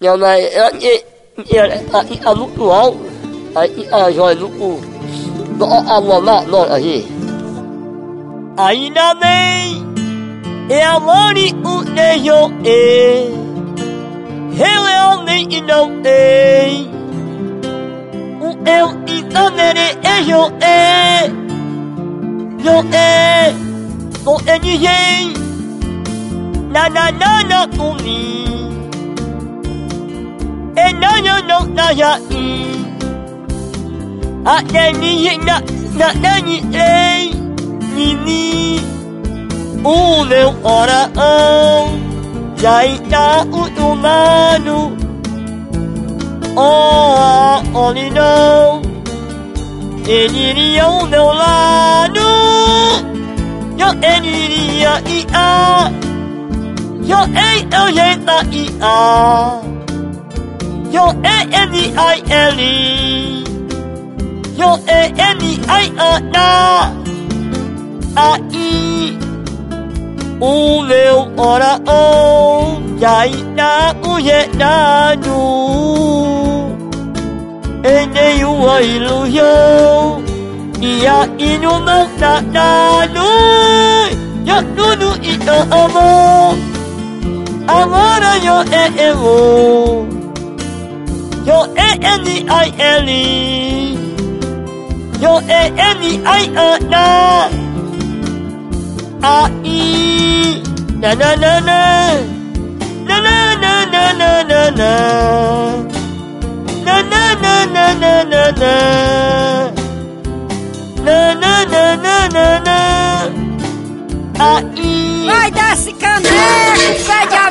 E ela a lutual, a joia lutu, a lona, não aí. Ainda nem, é a lori o nejo, é Eu eu nem e não, e. O eu e tambere, e é e. é e. Com ele. Na na na na comigo nong ta ya a de ni yi na na na ni e ni ni. U ne ora a ya i ta u tu ma nu. O a o ni e ni o ne o la nu. Yo e ni ni a. Yo ei, eu ye ta i a your A N D I L J-A-N-I-A-N-A I o meu ora o está conjetado u nenhuma ilusão e nei u ai lu yo i a i nu ma na na nu amo e e J-E-N-I-L J-E-N-I-A-N-A A-I Na-na-na-na Na-na-na-na-na-na-na Na-na-na-na-na-na-na Na-na-na-na-na-na A-I Vai dar-se caneco, sai de